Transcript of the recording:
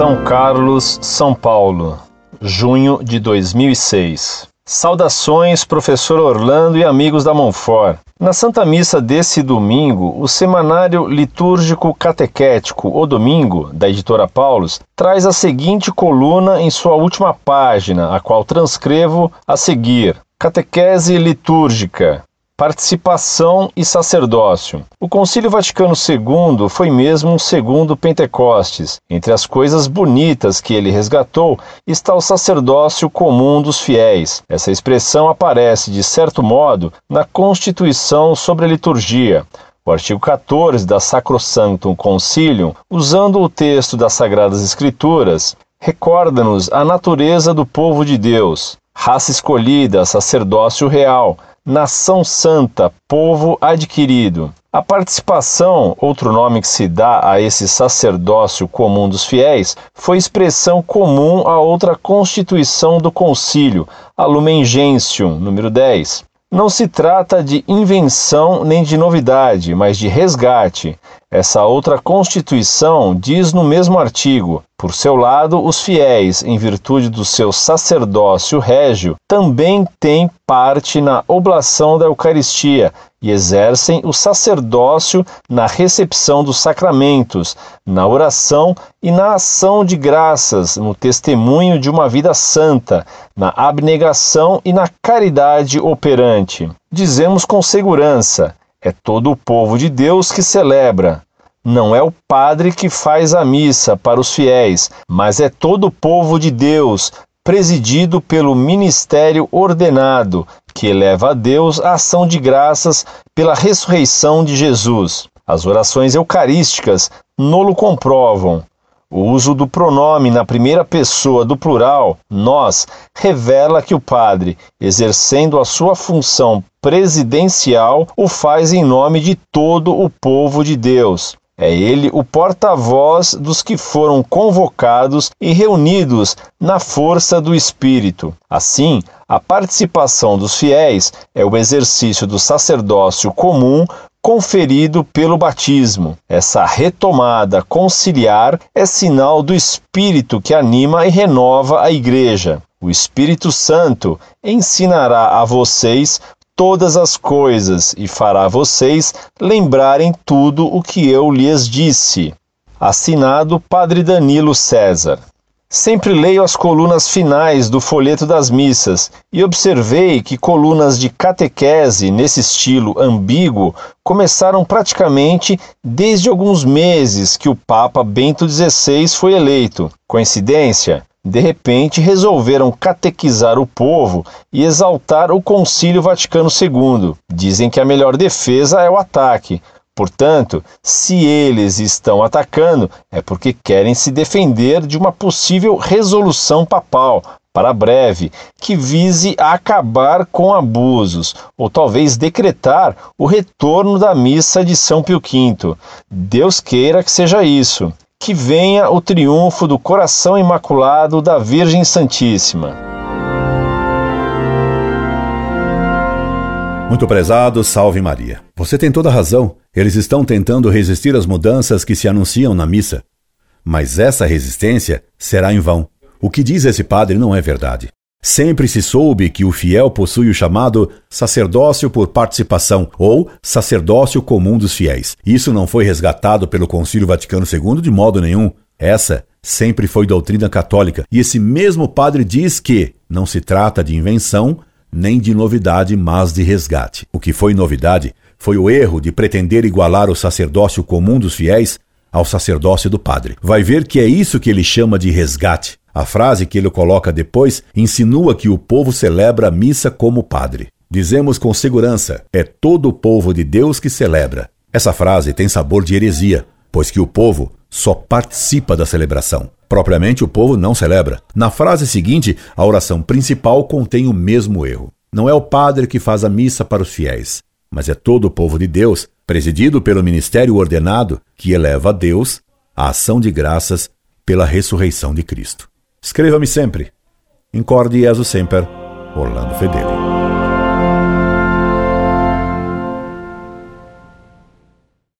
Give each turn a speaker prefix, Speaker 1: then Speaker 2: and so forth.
Speaker 1: São Carlos, São Paulo, junho de 2006. Saudações, professor Orlando e amigos da Monfort. Na Santa Missa desse domingo, o semanário litúrgico catequético O Domingo, da editora Paulus, traz a seguinte coluna em sua última página, a qual transcrevo a seguir: Catequese litúrgica, participação e sacerdócio. O Concílio Vaticano II foi mesmo um segundo Pentecostes. Entre as coisas bonitas que ele resgatou está o sacerdócio comum dos fiéis. Essa expressão aparece, de certo modo, na Constituição sobre a Liturgia. O artigo 14 da Sacrosanctum Concilium, usando o texto das Sagradas Escrituras, recorda-nos a natureza do povo de Deus, raça escolhida, sacerdócio real, nação santa, povo adquirido. A participação, outro nome que se dá a esse sacerdócio comum dos fiéis, foi expressão comum a outra constituição do concílio, a Lumen Gentium, número 10. Não se trata de invenção nem de novidade, mas de resgate. Essa outra Constituição diz no mesmo artigo: por seu lado, os fiéis, em virtude do seu sacerdócio régio, também têm parte na oblação da Eucaristia e exercem o sacerdócio na recepção dos sacramentos, na oração e na ação de graças, no testemunho de uma vida santa, na abnegação e na caridade operante. Dizemos com segurança: é todo o povo de Deus que celebra. Não é o padre que faz a missa para os fiéis, mas é todo o povo de Deus, presidido pelo ministério ordenado, que eleva a Deus a ação de graças pela ressurreição de Jesus. As orações eucarísticas nolo comprovam. O uso do pronome na primeira pessoa do plural, nós, revela que o padre, exercendo a sua função presidencial, o faz em nome de todo o povo de Deus. É ele o porta-voz dos que foram convocados e reunidos na força do Espírito. Assim, a participação dos fiéis é o exercício do sacerdócio comum conferido pelo batismo. Essa retomada conciliar é sinal do Espírito que anima e renova a Igreja. O Espírito Santo ensinará a vocês todas as coisas e fará vocês lembrarem tudo o que eu lhes disse. Assinado Padre Danilo César. Sempre leio as colunas finais do folheto das missas e observei que colunas de catequese nesse estilo ambíguo começaram praticamente desde alguns meses que o Papa Bento XVI foi eleito. Coincidência? De repente, resolveram catequizar o povo e exaltar o Concílio Vaticano II. Dizem que a melhor defesa é o ataque, Portanto, se eles estão atacando, é porque querem se defender de uma possível resolução papal para breve que vise acabar com abusos ou talvez decretar o retorno da missa de São Pio V. Deus queira que seja isso. Que venha o triunfo do coração imaculado da Virgem Santíssima.
Speaker 2: Muito prezado, salve Maria. Você tem toda a razão. Eles estão tentando resistir às mudanças que se anunciam na missa. Mas essa resistência será em vão. O que diz esse padre não é verdade. Sempre se soube que o fiel possui o chamado sacerdócio por participação ou sacerdócio comum dos fiéis. Isso não foi resgatado pelo Concílio Vaticano II de modo nenhum. Essa sempre foi doutrina católica. E esse mesmo padre diz que não se trata de invenção, nem de novidade, mas de resgate. O que foi novidade foi o erro de pretender igualar o sacerdócio comum dos fiéis ao sacerdócio do padre. Vai ver que é isso que ele chama de resgate. A frase que ele coloca depois insinua que o povo celebra a missa como padre. Dizemos com segurança: é todo o povo de Deus que celebra. Essa frase tem sabor de heresia, pois que o povo só participa da celebração. Propriamente, o povo não celebra. Na frase seguinte, a oração principal contém o mesmo erro. Não é o padre que faz a missa para os fiéis, mas é todo o povo de Deus, presidido pelo ministério ordenado, que eleva a Deus a ação de graças pela ressurreição de Cristo. Escreva-me sempre. Incorde Jesus Semper, Orlando Fedeli.